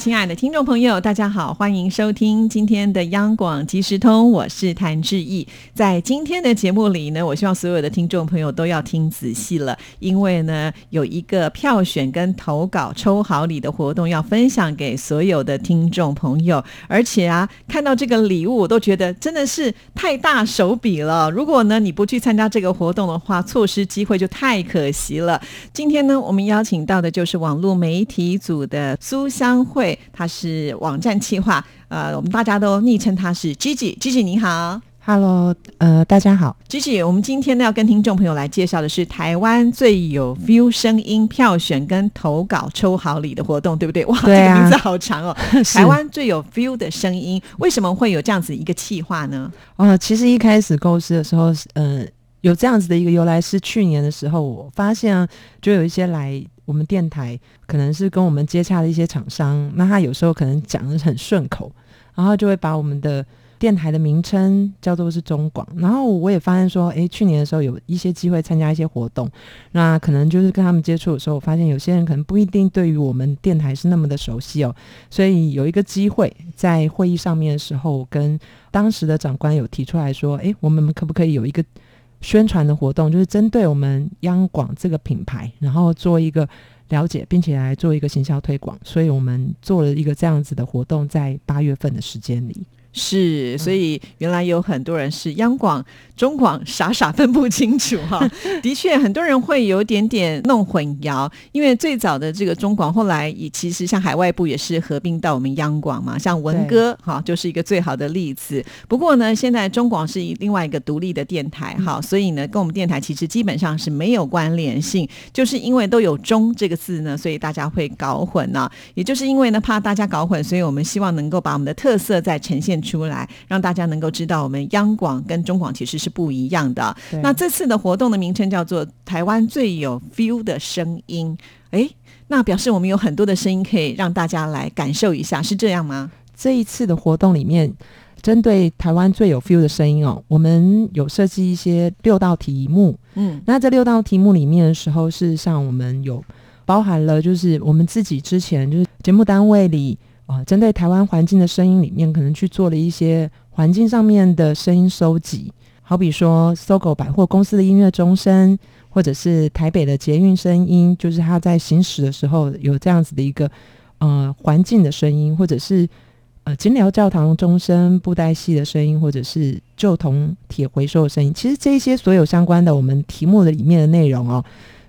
亲爱的听众朋友，大家好，欢迎收听今天的央广即时通，我是谭志毅。在今天的节目里呢，我希望所有的听众朋友都要听仔细了，因为呢，有一个票选跟投稿抽好礼的活动要分享给所有的听众朋友。而且啊，看到这个礼物，我都觉得真的是太大手笔了。如果呢你不去参加这个活动的话，错失机会就太可惜了。今天呢，我们邀请到的就是网络媒体组的苏香慧。他是网站企划，呃，我们大家都昵称他是 Gigi，Gigi 你好，Hello，呃，大家好，Gigi，我们今天呢要跟听众朋友来介绍的是台湾最有 view 声音票选跟投稿抽好礼的活动，对不对？哇，这个名字好长哦，台湾最有 view 的声音，为什么会有这样子一个企划呢？呃，其实一开始构思的时候，嗯，有这样子的一个由来是去年的时候，我发现就有一些来。我们电台可能是跟我们接洽的一些厂商，那他有时候可能讲的很顺口，然后就会把我们的电台的名称叫做是中广。然后我也发现说，诶，去年的时候有一些机会参加一些活动，那可能就是跟他们接触的时候，我发现有些人可能不一定对于我们电台是那么的熟悉哦。所以有一个机会在会议上面的时候，跟当时的长官有提出来说，诶，我们可不可以有一个。宣传的活动就是针对我们央广这个品牌，然后做一个了解，并且来做一个行销推广，所以我们做了一个这样子的活动，在八月份的时间里。是，所以原来有很多人是央广、中广傻傻分不清楚哈。的确，很多人会有点点弄混淆，因为最早的这个中广，后来也其实像海外部也是合并到我们央广嘛，像文哥哈就是一个最好的例子。不过呢，现在中广是另外一个独立的电台哈，所以呢，跟我们电台其实基本上是没有关联性，就是因为都有“中”这个字呢，所以大家会搞混呢。也就是因为呢，怕大家搞混，所以我们希望能够把我们的特色再呈现。出来，让大家能够知道我们央广跟中广其实是不一样的。那这次的活动的名称叫做“台湾最有 feel 的声音”。哎，那表示我们有很多的声音可以让大家来感受一下，是这样吗？这一次的活动里面，针对台湾最有 feel 的声音哦，我们有设计一些六道题目。嗯，那这六道题目里面的时候，事实上我们有包含了，就是我们自己之前就是节目单位里。啊，针对台湾环境的声音里面，可能去做了一些环境上面的声音收集，好比说搜狗百货公司的音乐钟声，或者是台北的捷运声音，就是它在行驶的时候有这样子的一个呃环境的声音，或者是呃金辽教堂钟声、布袋戏的声音，或者是旧铜铁回收的声音。其实这些所有相关的我们题目的里面的内容哦，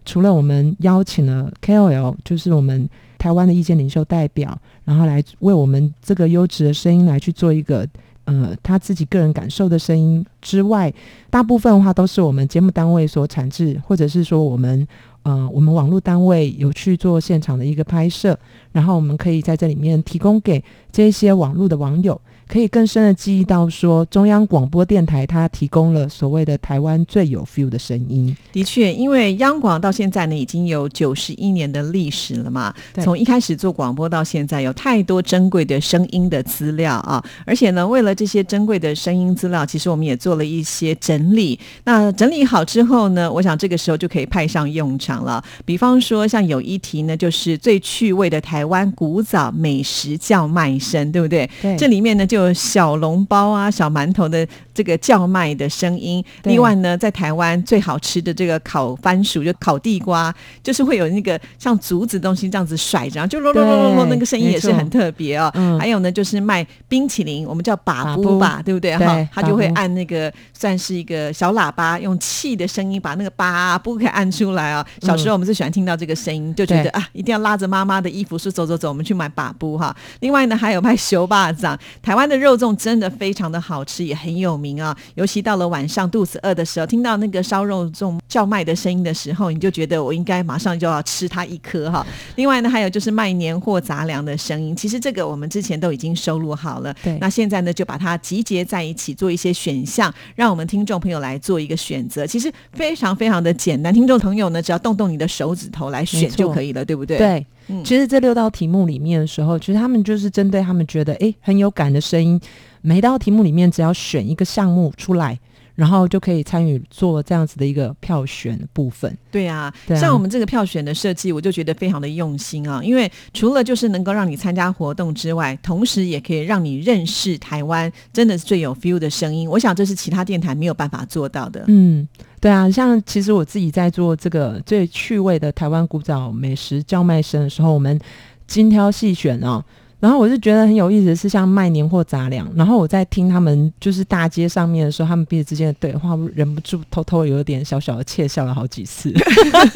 除了我们邀请了 KOL，就是我们。台湾的意见领袖代表，然后来为我们这个优质的声音来去做一个，呃，他自己个人感受的声音之外，大部分的话都是我们节目单位所产制，或者是说我们，呃，我们网络单位有去做现场的一个拍摄，然后我们可以在这里面提供给这些网络的网友。可以更深的记忆到，说中央广播电台它提供了所谓的台湾最有 feel 的声音。的确，因为央广到现在呢已经有九十一年的历史了嘛，从一开始做广播到现在，有太多珍贵的声音的资料啊！而且呢，为了这些珍贵的声音资料，其实我们也做了一些整理。那整理好之后呢，我想这个时候就可以派上用场了。比方说，像有一题呢，就是最趣味的台湾古早美食叫卖声，对不对？对，这里面呢就。有小笼包啊，小馒头的这个叫卖的声音。另外呢，在台湾最好吃的这个烤番薯，就烤地瓜，就是会有那个像竹子东西这样子甩着，就咯咯咯咯咯，那个声音也是很特别哦。还有呢，就是卖冰淇淋，我们叫把布吧，对不对？哈，他就会按那个算是一个小喇叭，用气的声音把那个把布给按出来啊。小时候我们最喜欢听到这个声音，就觉得啊，一定要拉着妈妈的衣服说走走走，我们去买把布哈。另外呢，还有卖熊巴掌，台湾。的肉粽真的非常的好吃，也很有名啊。尤其到了晚上肚子饿的时候，听到那个烧肉粽叫卖的声音的时候，你就觉得我应该马上就要吃它一颗哈。另外呢，还有就是卖年货杂粮的声音，其实这个我们之前都已经收录好了。对，那现在呢，就把它集结在一起，做一些选项，让我们听众朋友来做一个选择。其实非常非常的简单，听众朋友呢，只要动动你的手指头来选就可以了，对不对？对。其实这六道题目里面的时候，其实他们就是针对他们觉得哎很有感的声音，每道题目里面只要选一个项目出来。然后就可以参与做这样子的一个票选部分。对啊，像我们这个票选的设计，我就觉得非常的用心啊。因为除了就是能够让你参加活动之外，同时也可以让你认识台湾真的是最有 feel 的声音。我想这是其他电台没有办法做到的。嗯，对啊，像其实我自己在做这个最趣味的台湾古早美食叫卖声的时候，我们精挑细选啊。然后我就觉得很有意思，是像卖年货杂粮。然后我在听他们就是大街上面的时候，他们彼此之间的对话，忍不住偷偷有点小小的窃笑了好几次，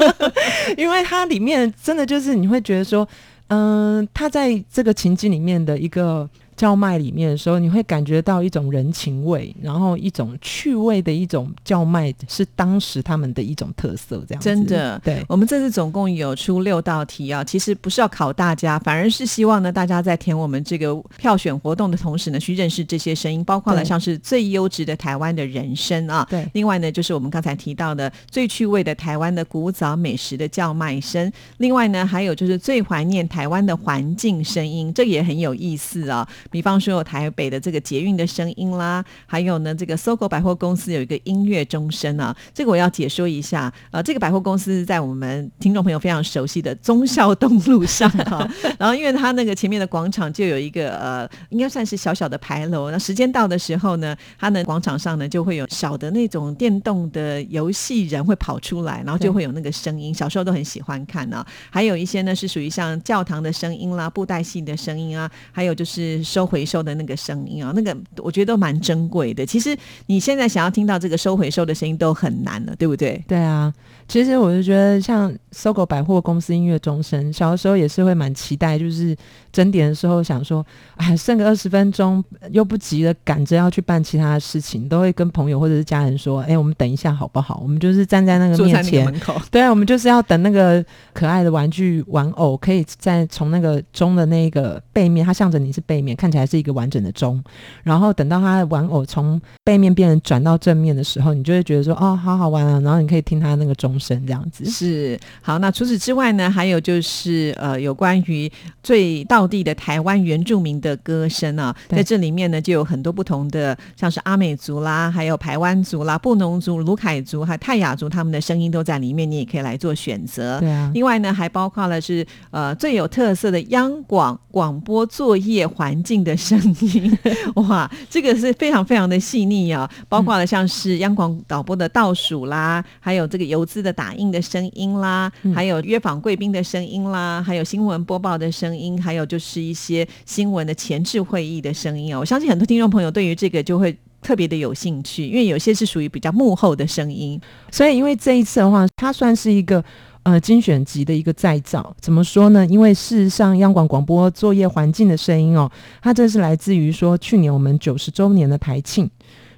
因为它里面真的就是你会觉得说，嗯，他在这个情境里面的一个。叫卖里面的时候，你会感觉到一种人情味，然后一种趣味的一种叫卖，是当时他们的一种特色。这样真的，对。我们这次总共有出六道题啊，其实不是要考大家，反而是希望呢，大家在填我们这个票选活动的同时呢，去认识这些声音，包括了像是最优质的台湾的人声啊，对，另外呢，就是我们刚才提到的最趣味的台湾的古早美食的叫卖声，另外呢，还有就是最怀念台湾的环境声音，这也很有意思啊。比方说有台北的这个捷运的声音啦，还有呢，这个搜狗百货公司有一个音乐钟声啊，这个我要解说一下。呃，这个百货公司在我们听众朋友非常熟悉的忠孝东路上哈，然后因为它那个前面的广场就有一个呃，应该算是小小的牌楼。那时间到的时候呢，它的广场上呢就会有小的那种电动的游戏人会跑出来，然后就会有那个声音。小时候都很喜欢看啊。还有一些呢是属于像教堂的声音啦、布袋戏的声音啊，还有就是收。回收的那个声音啊，那个我觉得都蛮珍贵的。其实你现在想要听到这个收回收的声音都很难了，对不对？对啊，其实我就觉得像搜狗百货公司音乐钟声，小的时候也是会蛮期待，就是整点的时候想说，哎，剩个二十分钟，又不急的赶着要去办其他的事情，都会跟朋友或者是家人说，哎，我们等一下好不好？我们就是站在那个面前，对啊，我们就是要等那个可爱的玩具玩偶，可以在从那个钟的那个背面，它向着你是背面看起来。是一个完整的钟，然后等到它的玩偶从背面变成转到正面的时候，你就会觉得说哦，好好玩啊！然后你可以听它那个钟声这样子。是好，那除此之外呢，还有就是呃，有关于最道地的台湾原住民的歌声啊，在这里面呢，就有很多不同的，像是阿美族啦，还有排湾族啦、布农族、卢凯族还有泰雅族，他们的声音都在里面，你也可以来做选择。对啊。另外呢，还包括了是呃最有特色的央广广播作业环境。的声音哇，这个是非常非常的细腻啊，包括了像是央广导播的倒数啦，还有这个游资的打印的声音啦，还有约访贵宾的声音啦，还有新闻播报的声音，还有就是一些新闻的前置会议的声音啊。我相信很多听众朋友对于这个就会特别的有兴趣，因为有些是属于比较幕后的声音，所以因为这一次的话，它算是一个。呃，精选集的一个再造，怎么说呢？因为事实上，央广广播作业环境的声音哦，它这是来自于说去年我们九十周年的台庆，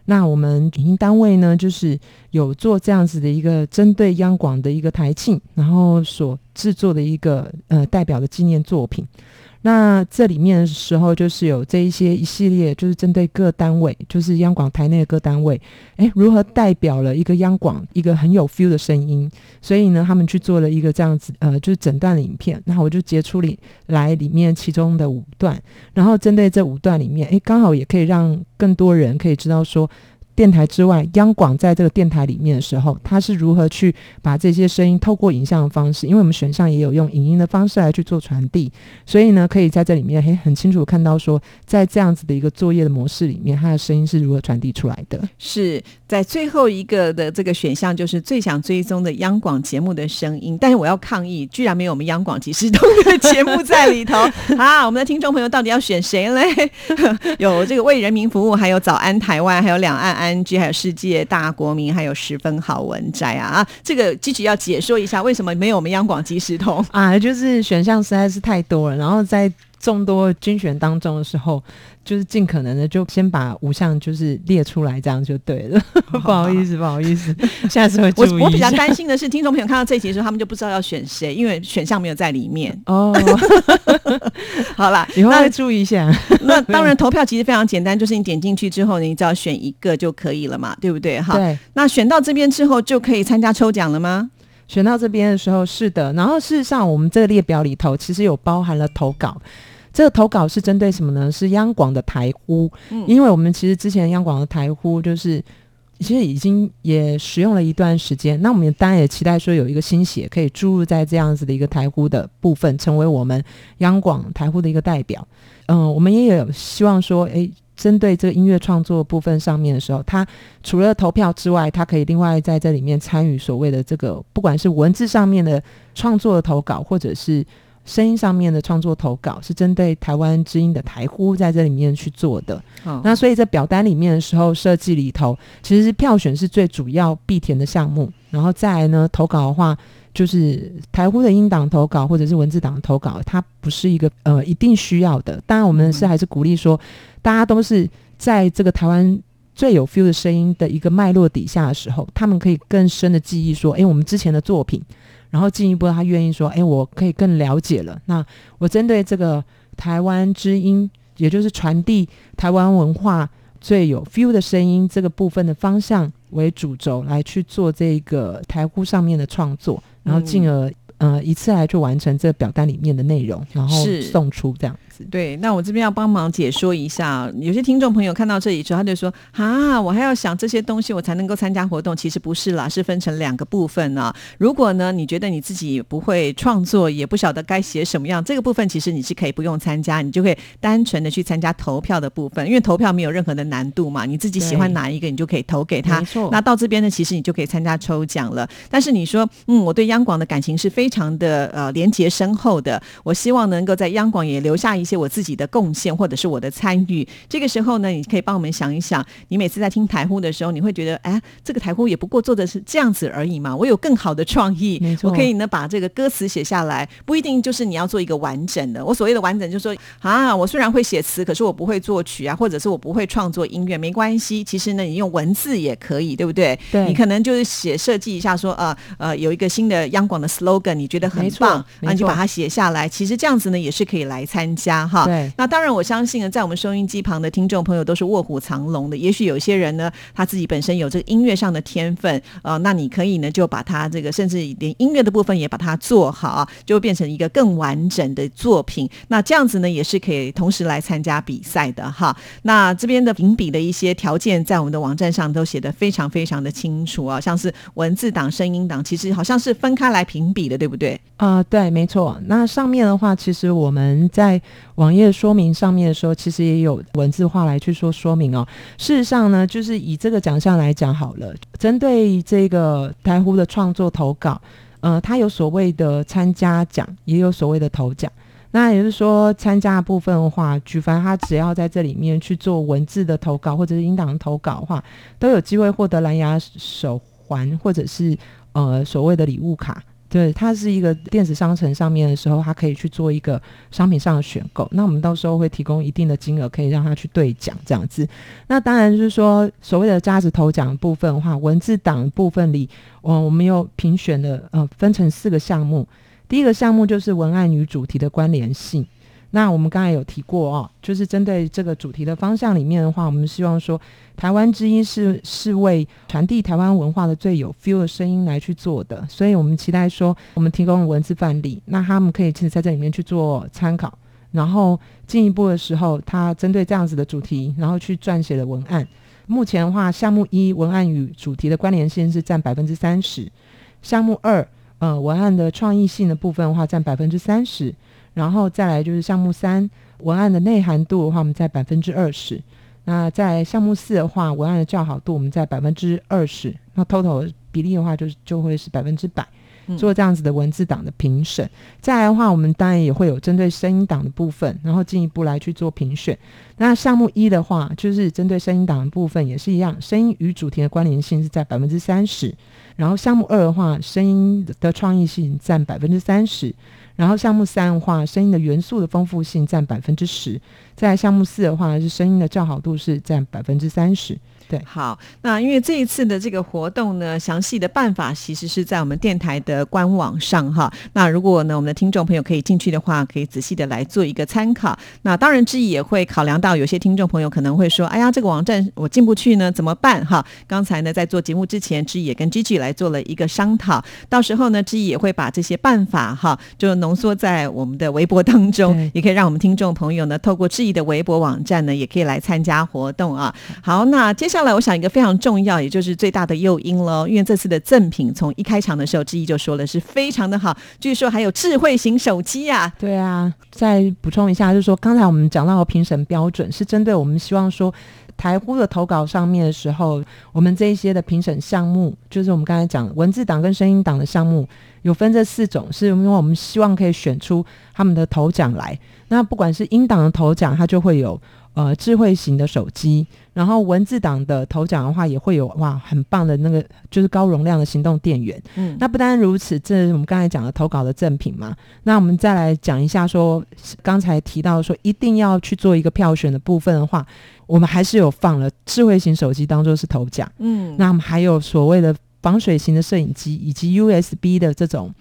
那我们影音单位呢，就是有做这样子的一个针对央广的一个台庆，然后所制作的一个呃代表的纪念作品。那这里面的时候，就是有这一些一系列，就是针对各单位，就是央广台内的各单位，哎，如何代表了一个央广一个很有 feel 的声音？所以呢，他们去做了一个这样子，呃，就是整段的影片。那我就截出里来里面其中的五段，然后针对这五段里面，哎，刚好也可以让更多人可以知道说。电台之外，央广在这个电台里面的时候，它是如何去把这些声音透过影像的方式？因为我们选项也有用影音的方式来去做传递，所以呢，可以在这里面很很清楚看到说，在这样子的一个作业的模式里面，它的声音是如何传递出来的。是在最后一个的这个选项，就是最想追踪的央广节目的声音。但是我要抗议，居然没有我们央广即时通的节目在里头 啊！我们的听众朋友到底要选谁嘞？有这个为人民服务，还有早安台湾，还有两岸安。N G 还有世界大国民，还有十分好文摘啊啊！这个积极要解说一下，为什么没有我们央广即时通啊？就是选项实在是太多了，然后在众多军选当中的时候，就是尽可能的就先把五项就是列出来，这样就对了。不好意思，不好意思，下次会注意。我我比较担心的是，听众朋友看到这一集的时候，他们就不知道要选谁，因为选项没有在里面。哦，好了，以后会注意一下。那当然，投票其实非常简单，就是你点进去之后，你只要选一个就可以了嘛，对不对？哈，对。那选到这边之后，就可以参加抽奖了吗？选到这边的时候是的，然后事实上我们这个列表里头其实有包含了投稿，这个投稿是针对什么呢？是央广的台呼，嗯，因为我们其实之前央广的台呼就是其实已经也使用了一段时间，那我们当然也期待说有一个新血可以注入在这样子的一个台呼的部分，成为我们央广台呼的一个代表。嗯，我们也有希望说，哎。针对这个音乐创作部分上面的时候，他除了投票之外，他可以另外在这里面参与所谓的这个，不管是文字上面的创作投稿，或者是声音上面的创作投稿，是针对台湾之音的台呼在这里面去做的。那所以在表单里面的时候设计里头，其实是票选是最主要必填的项目。然后再来呢，投稿的话，就是台呼的音档投稿或者是文字档投稿，它不是一个呃一定需要的。当然，我们是还是鼓励说。大家都是在这个台湾最有 feel 的声音的一个脉络底下的时候，他们可以更深的记忆说：“哎，我们之前的作品。”然后进一步，他愿意说：“哎，我可以更了解了。”那我针对这个台湾之音，也就是传递台湾文化最有 feel 的声音这个部分的方向为主轴来去做这个台呼上面的创作，然后进而呃一次来去完成这表单里面的内容，然后送出这样子。对，那我这边要帮忙解说一下。有些听众朋友看到这里之后，他就说：“啊，我还要想这些东西，我才能够参加活动。”其实不是啦，是分成两个部分呢。如果呢，你觉得你自己不会创作，也不晓得该写什么样，这个部分其实你是可以不用参加，你就可以单纯的去参加投票的部分，因为投票没有任何的难度嘛。你自己喜欢哪一个，你就可以投给他。没错。那到这边呢，其实你就可以参加抽奖了。但是你说，嗯，我对央广的感情是非常的呃连结深厚的，我希望能够在央广也留下一些我自己的。贡献或者是我的参与，这个时候呢，你可以帮我们想一想，你每次在听台呼的时候，你会觉得，哎，这个台呼也不过做的是这样子而已嘛。我有更好的创意，我可以呢把这个歌词写下来，不一定就是你要做一个完整的。我所谓的完整，就是说啊，我虽然会写词，可是我不会作曲啊，或者是我不会创作音乐，没关系。其实呢，你用文字也可以，对不对？对，你可能就是写设计一下，说呃呃，有一个新的央广的 slogan，你觉得很棒，那你就把它写下来。其实这样子呢，也是可以来参加哈。对，那当然我相信呢。在我们收音机旁的听众朋友都是卧虎藏龙的，也许有些人呢，他自己本身有这个音乐上的天分，呃，那你可以呢就把它这个甚至连音乐的部分也把它做好，就变成一个更完整的作品。那这样子呢，也是可以同时来参加比赛的哈。那这边的评比的一些条件，在我们的网站上都写的非常非常的清楚啊，像是文字档、声音档，其实好像是分开来评比的，对不对？啊，对，没错。那上面的话，其实我们在网页说明上面的时候，其实也有文字化来去说说明哦。事实上呢，就是以这个奖项来讲好了，针对这个台呼的创作投稿，呃，它有所谓的参加奖，也有所谓的投奖。那也就是说，参加部分的话，举凡他只要在这里面去做文字的投稿或者是音档投稿的话，都有机会获得蓝牙手环或者是呃所谓的礼物卡。对，它是一个电子商城上面的时候，它可以去做一个商品上的选购。那我们到时候会提供一定的金额，可以让他去兑奖这样子。那当然就是说，所谓的价值投奖部分的话，文字档部分里，我我们有评选的，呃，分成四个项目。第一个项目就是文案与主题的关联性。那我们刚才有提过哦，就是针对这个主题的方向里面的话，我们希望说，台湾之音是是为传递台湾文化的最有 feel 的声音来去做的，所以我们期待说，我们提供文字范例，那他们可以其实在这里面去做参考，然后进一步的时候，他针对这样子的主题，然后去撰写的文案。目前的话，项目一文案与主题的关联性是占百分之三十，项目二呃文案的创意性的部分的话占百分之三十。然后再来就是项目三文案的内涵度的话，我们在百分之二十。那在项目四的话，文案的较好度我们在百分之二十。那 total 比例的话，就是就会是百分之百。做这样子的文字档的评审。再来的话，我们当然也会有针对声音档的部分，然后进一步来去做评选。那项目一的话，就是针对声音档的部分也是一样，声音与主题的关联性是在百分之三十。然后项目二的话，声音的创意性占百分之三十。然后项目三的话，声音的元素的丰富性占百分之十。在项目四的话，是声音的较好度是占百分之三十。对，好，那因为这一次的这个活动呢，详细的办法其实是在我们电台的官网上哈。那如果呢，我们的听众朋友可以进去的话，可以仔细的来做一个参考。那当然，志毅也会考量到有些听众朋友可能会说：“哎呀，这个网站我进不去呢，怎么办？”哈，刚才呢，在做节目之前，志毅也跟 Gigi 来做了一个商讨。到时候呢，志毅也会把这些办法哈，就浓缩在我们的微博当中，也可以让我们听众朋友呢，透过志毅的微博网站呢，也可以来参加活动啊。好，那接下下来，我想一个非常重要，也就是最大的诱因喽。因为这次的赠品，从一开场的时候，志毅就说了，是非常的好。据说还有智慧型手机啊。对啊，再补充一下，就是说刚才我们讲到的评审标准，是针对我们希望说台呼的投稿上面的时候，我们这一些的评审项目，就是我们刚才讲文字档跟声音档的项目，有分这四种，是因为我们希望可以选出他们的头奖来。那不管是音档的头奖，它就会有。呃，智慧型的手机，然后文字档的头奖的话，也会有哇，很棒的那个就是高容量的行动电源。嗯，那不单如此，这是我们刚才讲的投稿的赠品嘛。那我们再来讲一下，说刚才提到说一定要去做一个票选的部分的话，我们还是有放了智慧型手机当做是头奖。嗯，那我们还有所谓的防水型的摄影机，以及 USB 的这种。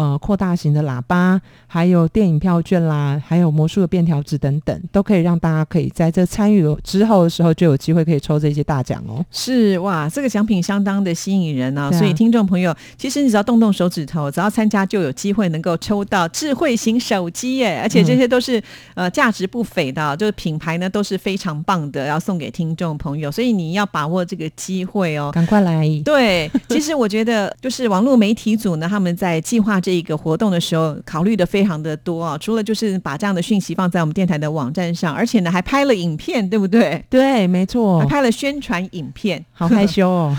呃，扩大型的喇叭，还有电影票券啦，还有魔术的便条纸等等，都可以让大家可以在这参与之后的时候就有机会可以抽这些大奖哦。是哇，这个奖品相当的吸引人啊。所以听众朋友，其实你只要动动手指头，只要参加就有机会能够抽到智慧型手机耶！而且这些都是呃价值不菲的，就是品牌呢都是非常棒的，要送给听众朋友。所以你要把握这个机会哦，赶快来！对，其实我觉得就是网络媒体组呢，他们在计划这。这个活动的时候考虑的非常的多啊，除了就是把这样的讯息放在我们电台的网站上，而且呢还拍了影片，对不对？对，没错，还拍了宣传影片，好害羞哦。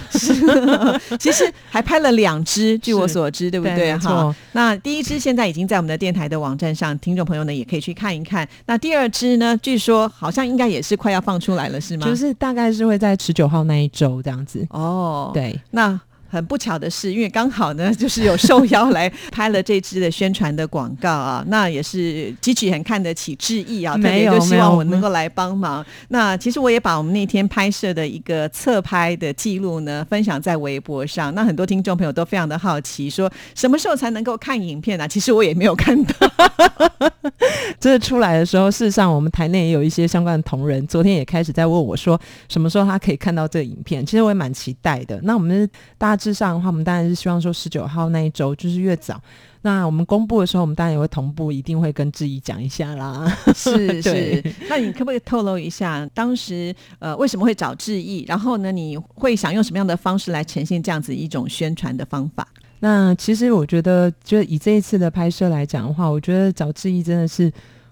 其实还拍了两支，据我所知，对不对？哈，那第一支现在已经在我们的电台的网站上，听众朋友呢也可以去看一看。那第二支呢，据说好像应该也是快要放出来了，是吗？就是大概是会在十九号那一周这样子。哦，对，那。很不巧的是，因为刚好呢，就是有受邀来拍了这支的宣传的广告啊，那也是积极很看得起志意啊，没有，希望我能够来帮忙。那其实我也把我们那天拍摄的一个侧拍的记录呢，分享在微博上。那很多听众朋友都非常的好奇，说什么时候才能够看影片啊？其实我也没有看到。这出来的时候，事实上我们台内也有一些相关的同仁，昨天也开始在问我说，什么时候他可以看到这影片？其实我也蛮期待的。那我们大。之上的话，我们当然是希望说十九号那一周就是越早。那我们公布的时候，我们当然也会同步，一定会跟志毅讲一下啦。是 是，那你可不可以透露一下，当时呃为什么会找志毅？然后呢，你会想用什么样的方式来呈现这样子一种宣传的方法？那其实我觉得，就以这一次的拍摄来讲的话，我觉得找志毅真的是。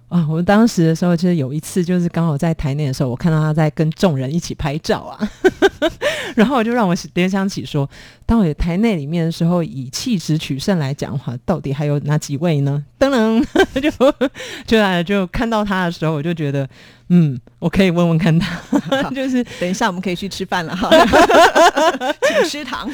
啊，我们当时的时候，其实有一次就是刚好在台内的时候，我看到他在跟众人一起拍照啊，然后我就让我联想起说，当我台内里面的时候，以气质取胜来讲的话，到底还有哪几位呢？噔噔，就就来就看到他的时候，我就觉得，嗯，我可以问问看他，就是 等一下我们可以去吃饭了哈，请食堂。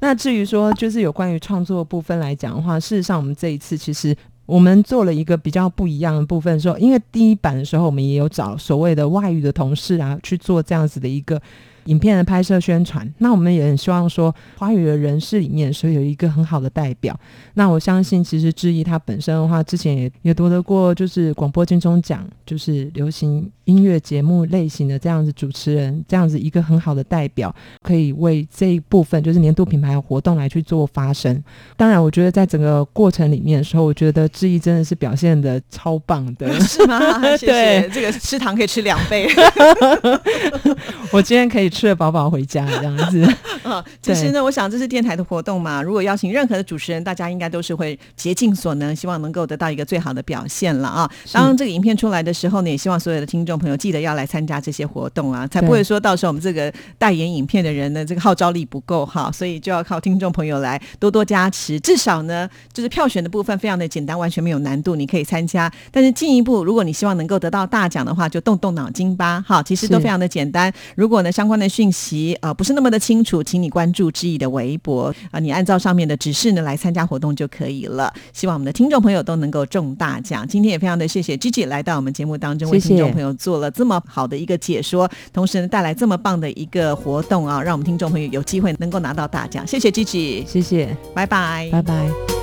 那至于说，就是有关于创作部分来讲的话，事实上我们这一次其实。我们做了一个比较不一样的部分，说，因为第一版的时候，我们也有找所谓的外语的同事啊，去做这样子的一个。影片的拍摄宣传，那我们也很希望说华语的人士里面，所以有一个很好的代表。那我相信，其实志毅他本身的话，之前也也夺得过就是广播金钟奖，就是流行音乐节目类型的这样子主持人，这样子一个很好的代表，可以为这一部分就是年度品牌活动来去做发声。当然，我觉得在整个过程里面的时候，我觉得志毅真的是表现的超棒的，是吗？谢谢。这个吃糖可以吃两倍。我今天可以。吃了饱饱回家这样子啊，其实呢，我想这是电台的活动嘛。如果邀请任何的主持人，大家应该都是会竭尽所能，希望能够得到一个最好的表现了啊。当这个影片出来的时候呢，也希望所有的听众朋友记得要来参加这些活动啊，才不会说到时候我们这个代言影片的人呢，这个号召力不够哈，所以就要靠听众朋友来多多加持。至少呢，就是票选的部分非常的简单，完全没有难度，你可以参加。但是进一步，如果你希望能够得到大奖的话，就动动脑筋吧。哈，其实都非常的简单。如果呢，相关的的讯息呃不是那么的清楚，请你关注志毅的微博啊，你按照上面的指示呢来参加活动就可以了。希望我们的听众朋友都能够中大奖。今天也非常的谢谢 Gigi 来到我们节目当中，为听众朋友做了这么好的一个解说，同时呢带来这么棒的一个活动啊，让我们听众朋友有机会能够拿到大奖。谢谢 Gigi，谢谢，拜拜，拜拜。